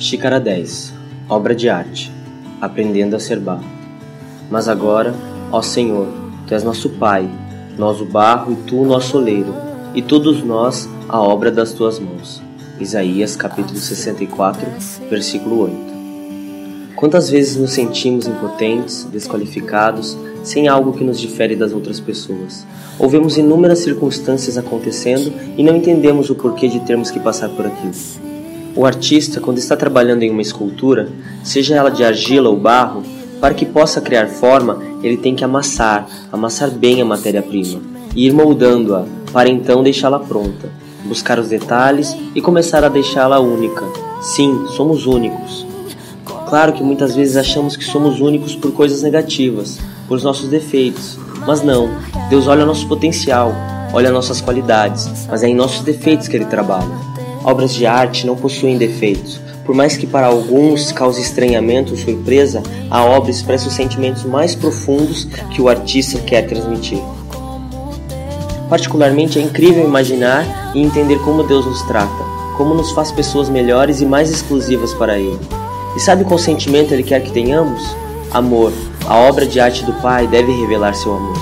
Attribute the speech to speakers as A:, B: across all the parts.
A: Xícara 10 Obra de arte Aprendendo a ser barro. Mas agora, ó Senhor, Tu és nosso Pai, nós o barro e Tu o nosso oleiro, e todos nós a obra das Tuas mãos. Isaías capítulo 64, versículo 8. Quantas vezes nos sentimos impotentes, desqualificados, sem algo que nos difere das outras pessoas? Ou vemos inúmeras circunstâncias acontecendo e não entendemos o porquê de termos que passar por aquilo. O artista, quando está trabalhando em uma escultura, seja ela de argila ou barro, para que possa criar forma, ele tem que amassar, amassar bem a matéria-prima e ir moldando-a para então deixá-la pronta, buscar os detalhes e começar a deixá-la única. Sim, somos únicos. Claro que muitas vezes achamos que somos únicos por coisas negativas, por nossos defeitos, mas não. Deus olha nosso potencial, olha nossas qualidades, mas é em nossos defeitos que ele trabalha. Obras de arte não possuem defeitos. Por mais que para alguns cause estranhamento ou surpresa, a obra expressa os sentimentos mais profundos que o artista quer transmitir. Particularmente é incrível imaginar e entender como Deus nos trata, como nos faz pessoas melhores e mais exclusivas para Ele. E sabe qual sentimento Ele quer que tenhamos? Amor. A obra de arte do Pai deve revelar seu amor.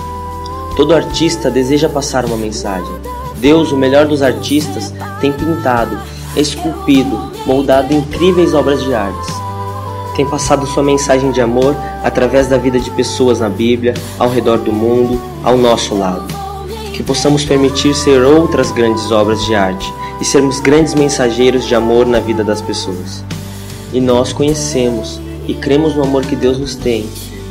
A: Todo artista deseja passar uma mensagem. Deus, o melhor dos artistas, tem pintado, esculpido, moldado incríveis obras de artes. Tem passado sua mensagem de amor através da vida de pessoas na Bíblia, ao redor do mundo, ao nosso lado. Que possamos permitir ser outras grandes obras de arte e sermos grandes mensageiros de amor na vida das pessoas. E nós conhecemos e cremos no amor que Deus nos tem.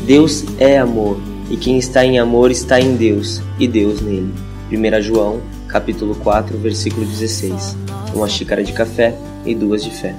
A: Deus é amor, e quem está em amor está em Deus, e Deus nele. 1 João capítulo 4, versículo 16. Uma xícara de café e duas de fé.